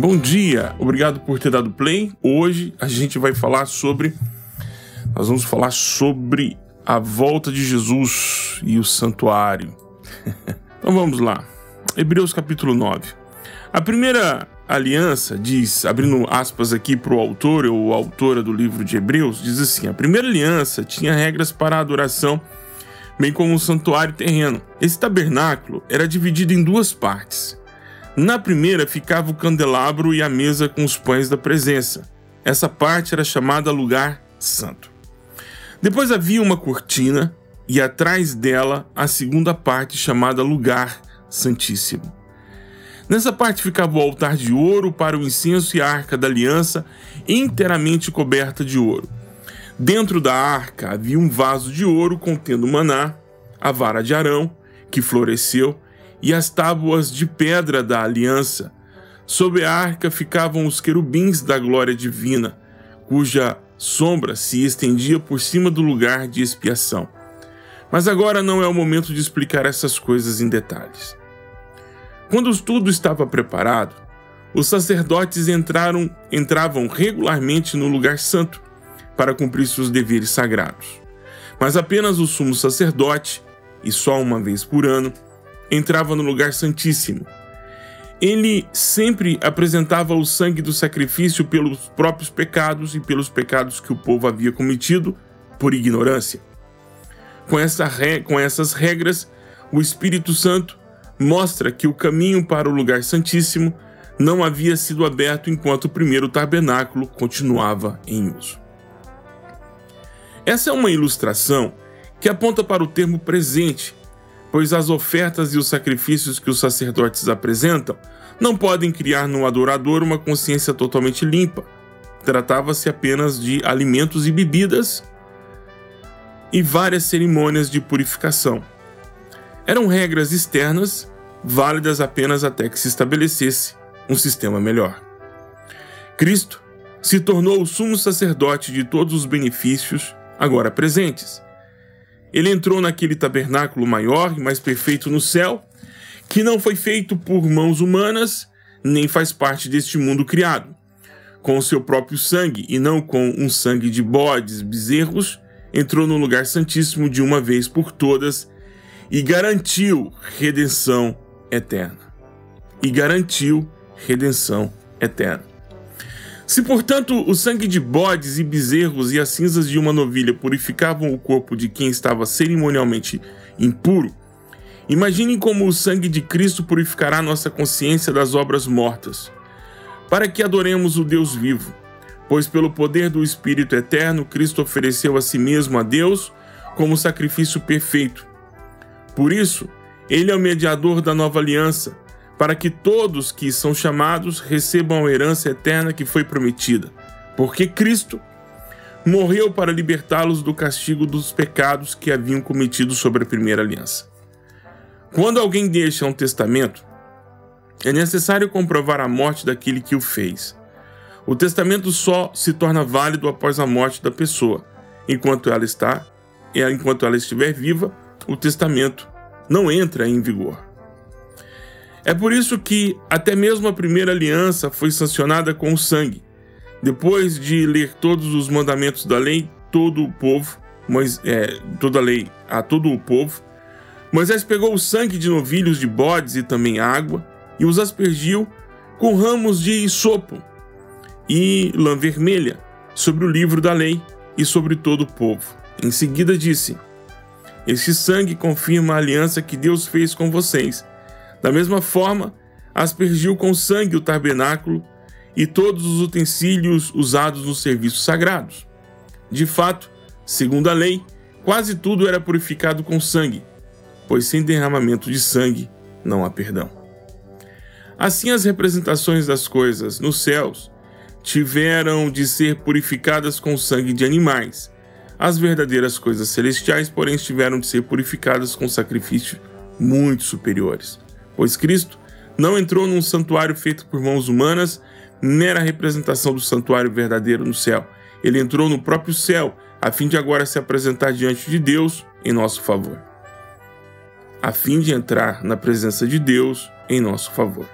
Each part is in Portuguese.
Bom dia, obrigado por ter dado play. Hoje a gente vai falar sobre. Nós vamos falar sobre a volta de Jesus e o santuário. então vamos lá. Hebreus capítulo 9. A primeira aliança diz, abrindo aspas aqui para o autor ou autora do livro de Hebreus, diz assim: a primeira aliança tinha regras para a adoração, bem como um santuário terreno. Esse tabernáculo era dividido em duas partes. Na primeira ficava o candelabro e a mesa com os pães da presença. Essa parte era chamada lugar santo. Depois havia uma cortina e atrás dela a segunda parte chamada lugar santíssimo. Nessa parte ficava o altar de ouro para o incenso e a arca da aliança, inteiramente coberta de ouro. Dentro da arca havia um vaso de ouro contendo maná, a vara de Arão, que floresceu, e as tábuas de pedra da aliança. Sob a arca ficavam os querubins da glória divina, cuja sombra se estendia por cima do lugar de expiação. Mas agora não é o momento de explicar essas coisas em detalhes. Quando tudo estava preparado, os sacerdotes entraram, entravam regularmente no lugar santo para cumprir seus deveres sagrados. Mas apenas o sumo sacerdote, e só uma vez por ano, entrava no lugar santíssimo. Ele sempre apresentava o sangue do sacrifício pelos próprios pecados e pelos pecados que o povo havia cometido por ignorância. Com, essa com essas regras, o Espírito Santo mostra que o caminho para o lugar santíssimo não havia sido aberto enquanto o primeiro tabernáculo continuava em uso. Essa é uma ilustração que aponta para o termo presente pois as ofertas e os sacrifícios que os sacerdotes apresentam não podem criar no adorador uma consciência totalmente limpa. Tratava-se apenas de alimentos e bebidas e várias cerimônias de purificação. Eram regras externas, válidas apenas até que se estabelecesse um sistema melhor. Cristo se tornou o sumo sacerdote de todos os benefícios agora presentes ele entrou naquele tabernáculo maior e mais perfeito no céu, que não foi feito por mãos humanas, nem faz parte deste mundo criado. Com o seu próprio sangue, e não com um sangue de bodes, bezerros, entrou no lugar santíssimo de uma vez por todas e garantiu redenção eterna. E garantiu redenção eterna. Se, portanto, o sangue de bodes e bezerros e as cinzas de uma novilha purificavam o corpo de quem estava cerimonialmente impuro, imaginem como o sangue de Cristo purificará nossa consciência das obras mortas, para que adoremos o Deus vivo. Pois, pelo poder do Espírito Eterno, Cristo ofereceu a si mesmo a Deus como sacrifício perfeito. Por isso, ele é o mediador da nova aliança para que todos que são chamados recebam a herança eterna que foi prometida. Porque Cristo morreu para libertá-los do castigo dos pecados que haviam cometido sobre a primeira aliança. Quando alguém deixa um testamento, é necessário comprovar a morte daquele que o fez. O testamento só se torna válido após a morte da pessoa. Enquanto ela está, enquanto ela estiver viva, o testamento não entra em vigor. É por isso que até mesmo a primeira aliança foi sancionada com o sangue. Depois de ler todos os mandamentos da lei, todo o povo, mas, é, toda a lei a todo o povo, Moisés pegou o sangue de novilhos de bodes e também água e os aspergiu com ramos de isopo e lã vermelha sobre o livro da lei e sobre todo o povo. Em seguida disse: Este sangue confirma a aliança que Deus fez com vocês da mesma forma, aspergiu com sangue o tabernáculo e todos os utensílios usados nos serviços sagrados. De fato, segundo a lei, quase tudo era purificado com sangue, pois sem derramamento de sangue não há perdão. Assim, as representações das coisas nos céus tiveram de ser purificadas com sangue de animais. As verdadeiras coisas celestiais, porém, tiveram de ser purificadas com sacrifícios muito superiores pois Cristo não entrou num santuário feito por mãos humanas, mera representação do santuário verdadeiro no céu. Ele entrou no próprio céu, a fim de agora se apresentar diante de Deus em nosso favor. A fim de entrar na presença de Deus em nosso favor.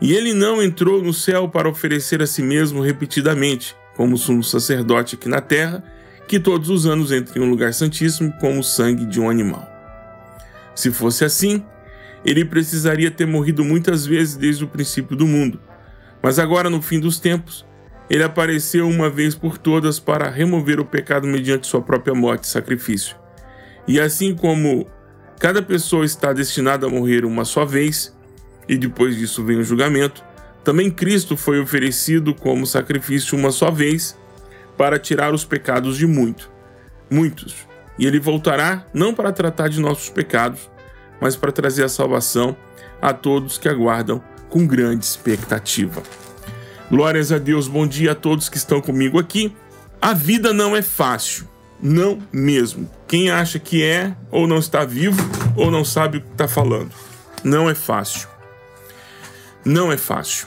E ele não entrou no céu para oferecer a si mesmo repetidamente, como sumo sacerdote aqui na terra, que todos os anos entre em um lugar santíssimo como o sangue de um animal. Se fosse assim, ele precisaria ter morrido muitas vezes desde o princípio do mundo. Mas agora, no fim dos tempos, ele apareceu uma vez por todas para remover o pecado mediante sua própria morte e sacrifício. E assim como cada pessoa está destinada a morrer uma só vez, e depois disso vem o julgamento, também Cristo foi oferecido como sacrifício uma só vez para tirar os pecados de muito, muitos. E ele voltará não para tratar de nossos pecados, mas para trazer a salvação a todos que aguardam com grande expectativa. Glórias a Deus, bom dia a todos que estão comigo aqui. A vida não é fácil, não mesmo. Quem acha que é, ou não está vivo, ou não sabe o que está falando. Não é fácil. Não é fácil.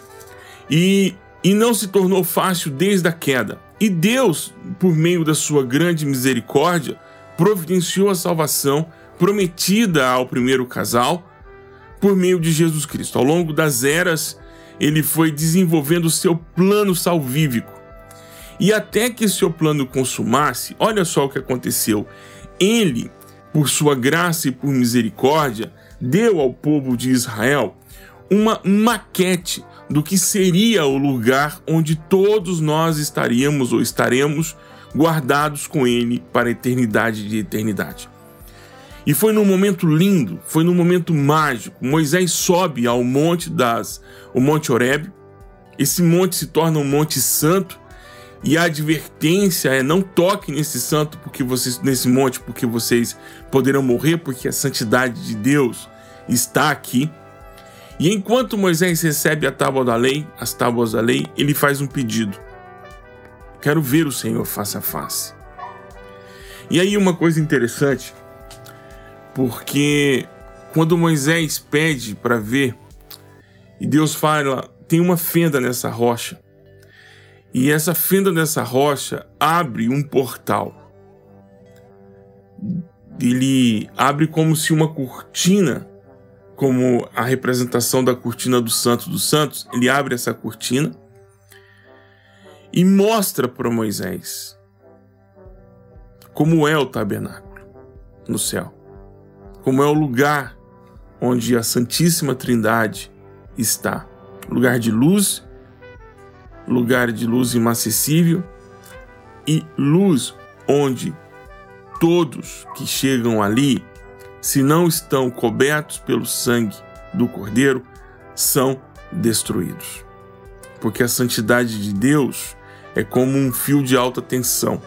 E, e não se tornou fácil desde a queda. E Deus, por meio da sua grande misericórdia, providenciou a salvação prometida ao primeiro casal por meio de Jesus Cristo. Ao longo das eras, ele foi desenvolvendo o seu plano salvífico. E até que seu plano consumasse, olha só o que aconteceu. Ele, por sua graça e por misericórdia, deu ao povo de Israel uma maquete do que seria o lugar onde todos nós estaríamos ou estaremos guardados com ele para a eternidade de eternidade. E foi num momento lindo, foi num momento mágico. Moisés sobe ao monte das, o Monte Horeb. Esse monte se torna um monte santo e a advertência é não toque nesse santo porque vocês nesse monte porque vocês poderão morrer porque a santidade de Deus está aqui. E enquanto Moisés recebe a tábua da lei, as tábuas da lei, ele faz um pedido. Quero ver o Senhor face a face. E aí uma coisa interessante porque quando Moisés pede para ver, e Deus fala, tem uma fenda nessa rocha, e essa fenda nessa rocha abre um portal. Ele abre como se uma cortina, como a representação da cortina do Santo dos Santos, ele abre essa cortina e mostra para Moisés como é o tabernáculo no céu como é o lugar onde a Santíssima Trindade está. Lugar de luz, lugar de luz inacessível e luz onde todos que chegam ali, se não estão cobertos pelo sangue do Cordeiro, são destruídos. Porque a santidade de Deus é como um fio de alta tensão.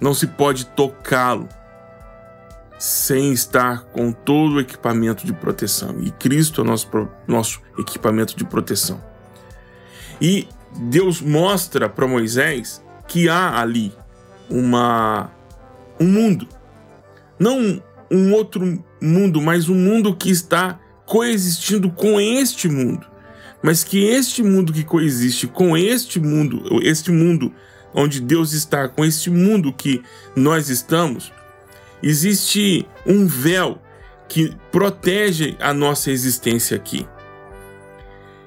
Não se pode tocá-lo, sem estar com todo o equipamento de proteção. E Cristo é nosso, nosso equipamento de proteção. E Deus mostra para Moisés que há ali uma um mundo, não um outro mundo, mas um mundo que está coexistindo com este mundo, mas que este mundo que coexiste com este mundo, este mundo onde Deus está, com este mundo que nós estamos, existe um véu que protege a nossa existência aqui.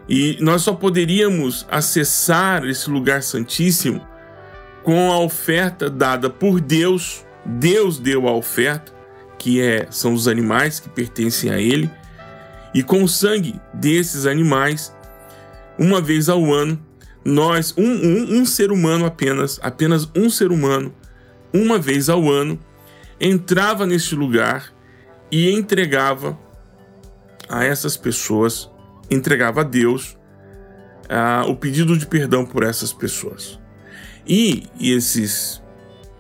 E nós só poderíamos acessar esse lugar santíssimo com a oferta dada por Deus. Deus deu a oferta, que é, são os animais que pertencem a Ele, e com o sangue desses animais, uma vez ao ano, nós, um, um, um ser humano apenas, apenas um ser humano, uma vez ao ano, entrava neste lugar e entregava a essas pessoas, entregava a Deus uh, o pedido de perdão por essas pessoas. E, e, esses,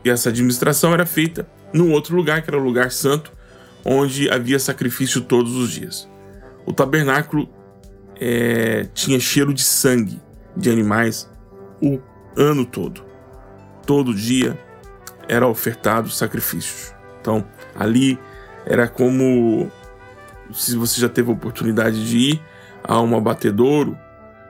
e essa administração era feita num outro lugar, que era o lugar santo, onde havia sacrifício todos os dias. O tabernáculo é, tinha cheiro de sangue de animais o ano todo. Todo dia era ofertado sacrifícios. Então, ali era como se você já teve a oportunidade de ir a um abatedouro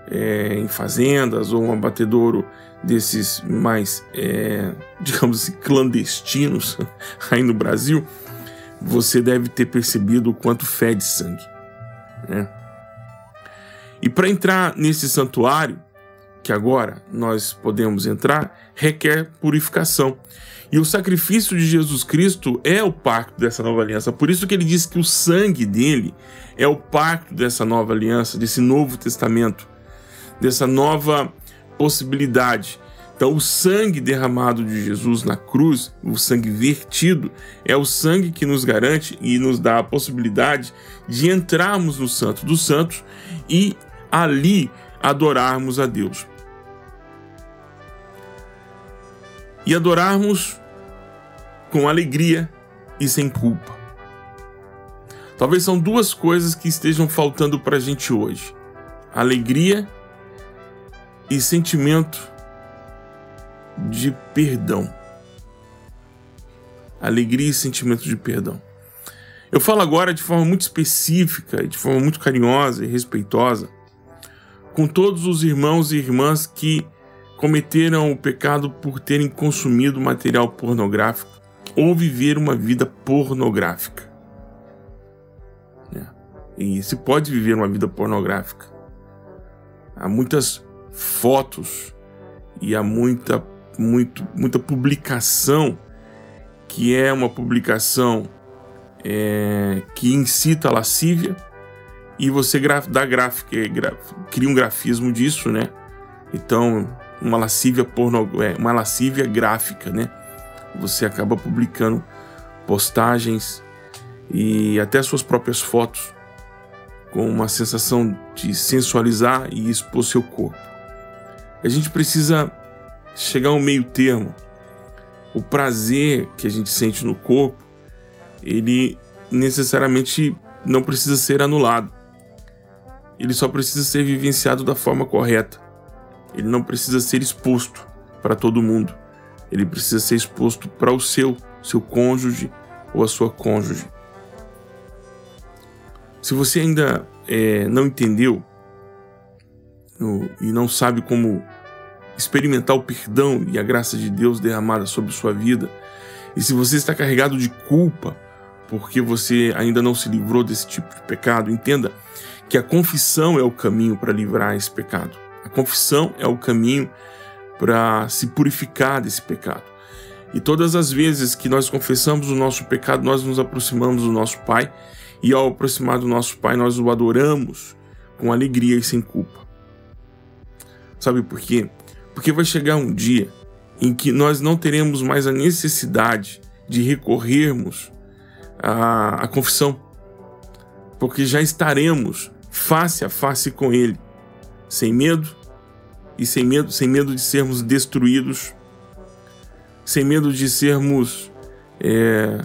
é, em fazendas ou um abatedouro desses mais, é, digamos assim, clandestinos aí no Brasil, você deve ter percebido o quanto fede sangue. Né? E para entrar nesse santuário, que agora nós podemos entrar, requer purificação. E o sacrifício de Jesus Cristo é o pacto dessa nova aliança. Por isso que ele diz que o sangue dele é o pacto dessa nova aliança, desse novo testamento, dessa nova possibilidade. Então, o sangue derramado de Jesus na cruz, o sangue vertido, é o sangue que nos garante e nos dá a possibilidade de entrarmos no Santo dos Santos e ali adorarmos a Deus. E adorarmos com alegria e sem culpa. Talvez são duas coisas que estejam faltando para a gente hoje: alegria e sentimento de perdão. Alegria e sentimento de perdão. Eu falo agora de forma muito específica de forma muito carinhosa e respeitosa com todos os irmãos e irmãs que cometeram o pecado por terem consumido material pornográfico ou viver uma vida pornográfica. É. E se pode viver uma vida pornográfica. Há muitas fotos e há muita muito, muita publicação que é uma publicação é, que incita a lascívia e você dá gráfica, graf, cria um grafismo disso, né? Então, uma lascívia porno, é, uma lascívia gráfica, né? Você acaba publicando postagens e até suas próprias fotos com uma sensação de sensualizar e expor seu corpo. A gente precisa chegar ao meio termo. O prazer que a gente sente no corpo, ele necessariamente não precisa ser anulado. Ele só precisa ser vivenciado da forma correta. Ele não precisa ser exposto para todo mundo. Ele precisa ser exposto para o seu, seu cônjuge ou a sua cônjuge. Se você ainda é, não entendeu e não sabe como experimentar o perdão e a graça de Deus derramada sobre sua vida, e se você está carregado de culpa porque você ainda não se livrou desse tipo de pecado, entenda que a confissão é o caminho para livrar esse pecado. A confissão é o caminho para se purificar desse pecado. E todas as vezes que nós confessamos o nosso pecado, nós nos aproximamos do nosso Pai, e ao aproximar do nosso Pai, nós o adoramos com alegria e sem culpa. Sabe por quê? Porque vai chegar um dia em que nós não teremos mais a necessidade de recorrermos à, à confissão, porque já estaremos face a face com Ele, sem medo e sem medo, sem medo de sermos destruídos, sem medo de sermos é,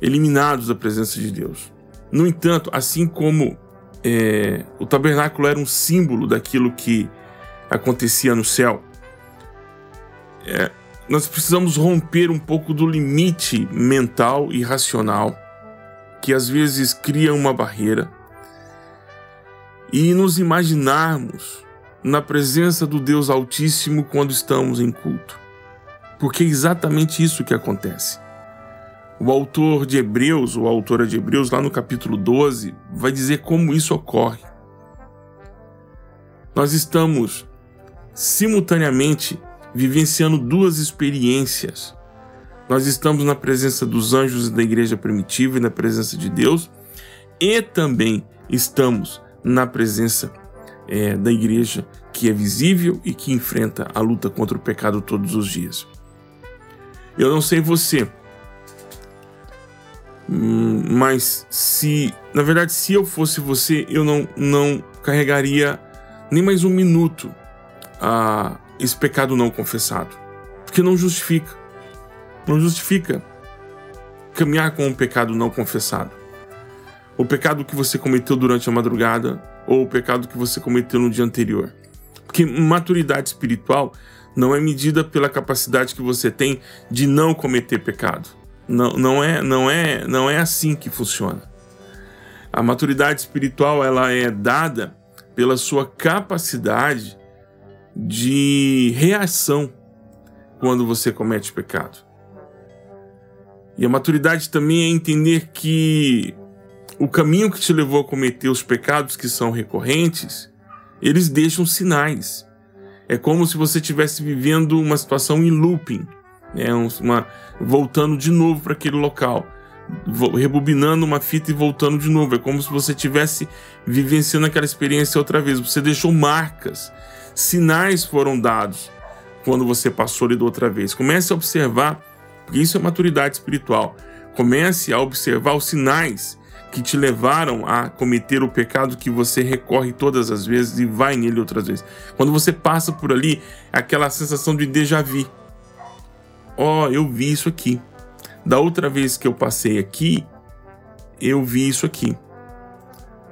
eliminados da presença de Deus. No entanto, assim como é, o tabernáculo era um símbolo daquilo que acontecia no céu. É, nós precisamos romper um pouco do limite mental e racional que às vezes cria uma barreira e nos imaginarmos na presença do Deus Altíssimo quando estamos em culto. Porque é exatamente isso que acontece. O autor de Hebreus, ou a autora de Hebreus, lá no capítulo 12, vai dizer como isso ocorre. Nós estamos simultaneamente vivenciando duas experiências. Nós estamos na presença dos anjos da igreja primitiva e na presença de Deus, e também estamos na presença é, da igreja que é visível e que enfrenta a luta contra o pecado todos os dias. Eu não sei você, hum, mas se, na verdade, se eu fosse você, eu não, não carregaria nem mais um minuto a esse pecado não confessado. Porque não justifica. Não justifica caminhar com um pecado não confessado. O pecado que você cometeu durante a madrugada ou o pecado que você cometeu no dia anterior. Porque maturidade espiritual não é medida pela capacidade que você tem de não cometer pecado. Não, não, é, não, é, não é assim que funciona. A maturidade espiritual ela é dada pela sua capacidade de reação quando você comete pecado. E a maturidade também é entender que o caminho que te levou a cometer os pecados que são recorrentes, eles deixam sinais. É como se você estivesse vivendo uma situação em looping, né? uma, voltando de novo para aquele local, rebobinando uma fita e voltando de novo. É como se você estivesse vivenciando aquela experiência outra vez. Você deixou marcas, sinais foram dados quando você passou ali da outra vez. Comece a observar, porque isso é maturidade espiritual. Comece a observar os sinais que te levaram a cometer o pecado que você recorre todas as vezes e vai nele outras vezes. Quando você passa por ali, aquela sensação de déjà vu. Ó, oh, eu vi isso aqui. Da outra vez que eu passei aqui, eu vi isso aqui.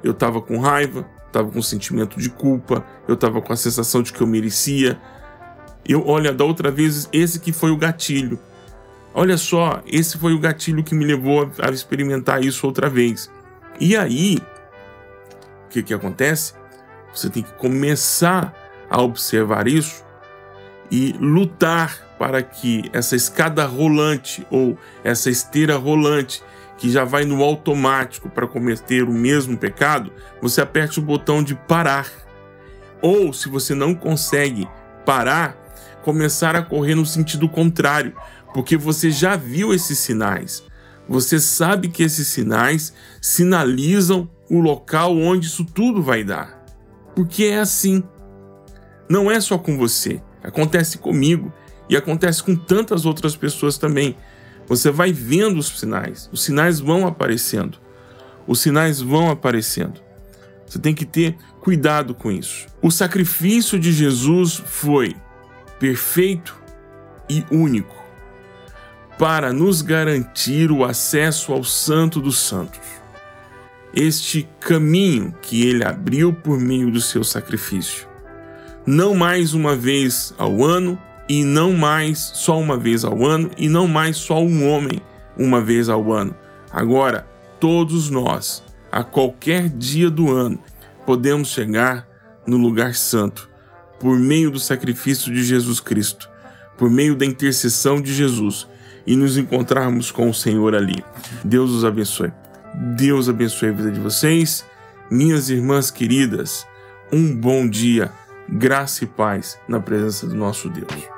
Eu tava com raiva, tava com sentimento de culpa, eu tava com a sensação de que eu merecia. Eu, olha, da outra vez, esse que foi o gatilho. Olha só, esse foi o gatilho que me levou a, a experimentar isso outra vez. E aí, o que, que acontece? Você tem que começar a observar isso e lutar para que essa escada rolante ou essa esteira rolante que já vai no automático para cometer o mesmo pecado, você aperte o botão de parar. Ou, se você não consegue parar, começar a correr no sentido contrário, porque você já viu esses sinais. Você sabe que esses sinais sinalizam o local onde isso tudo vai dar. Porque é assim. Não é só com você, acontece comigo e acontece com tantas outras pessoas também. Você vai vendo os sinais, os sinais vão aparecendo. Os sinais vão aparecendo. Você tem que ter cuidado com isso. O sacrifício de Jesus foi perfeito e único para nos garantir o acesso ao Santo dos Santos. Este caminho que ele abriu por meio do seu sacrifício. Não mais uma vez ao ano, e não mais só uma vez ao ano, e não mais só um homem uma vez ao ano. Agora, todos nós, a qualquer dia do ano, podemos chegar no lugar santo por meio do sacrifício de Jesus Cristo, por meio da intercessão de Jesus e nos encontrarmos com o Senhor ali. Deus os abençoe. Deus abençoe a vida de vocês, minhas irmãs queridas. Um bom dia, graça e paz na presença do nosso Deus.